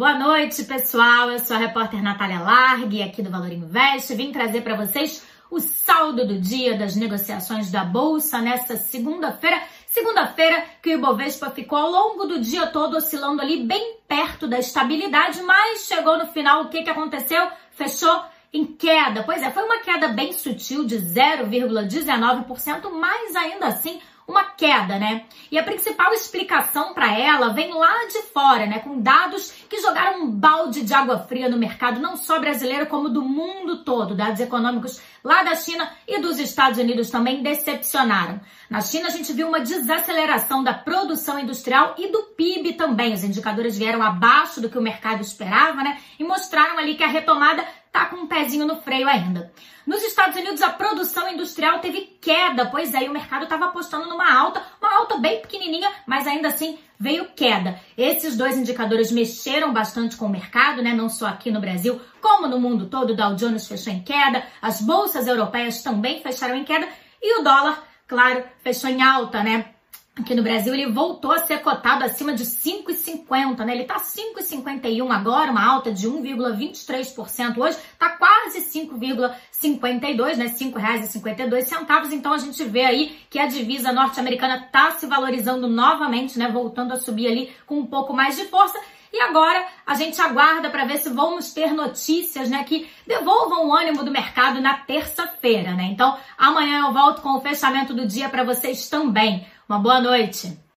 Boa noite, pessoal. Eu sou a repórter Natália Largue, aqui do Valor Invest. Vim trazer para vocês o saldo do dia das negociações da Bolsa nesta segunda-feira. Segunda-feira que o Ibovespa ficou ao longo do dia todo oscilando ali bem perto da estabilidade, mas chegou no final, o que, que aconteceu? Fechou em queda. Pois é, foi uma queda bem sutil de 0,19%, mas ainda assim uma queda, né? E a principal explicação para ela vem lá de fora, né? Com dados que jogaram um balde de água fria no mercado, não só brasileiro, como do mundo todo. Dados econômicos lá da China e dos Estados Unidos também decepcionaram. Na China, a gente viu uma desaceleração da produção industrial e do PIB também. Os indicadores vieram abaixo do que o mercado esperava, né? E mostraram ali que a retomada tá com um pezinho no freio ainda. Nos Estados Unidos, a produção industrial teve queda, pois aí o mercado estava apostando numa alta, uma alta bem pequenininha, mas ainda assim veio queda. Esses dois indicadores mexeram bastante com o mercado, né? Não só aqui no Brasil, como no mundo todo. O Dow Jones fechou em queda, as bolsas europeias também fecharam em queda e o dólar, claro, fechou em alta, né? Aqui no Brasil ele voltou a ser cotado acima de 5,50, né? Ele tá 5,51 agora, uma alta de 1,23% hoje, tá quase 5,52, né? R$ 5,52. Então a gente vê aí que a divisa norte-americana tá se valorizando novamente, né? Voltando a subir ali com um pouco mais de força. E agora a gente aguarda para ver se vamos ter notícias, né, que devolvam o ânimo do mercado na terça-feira, né? Então, amanhã eu volto com o fechamento do dia para vocês também. Uma boa noite.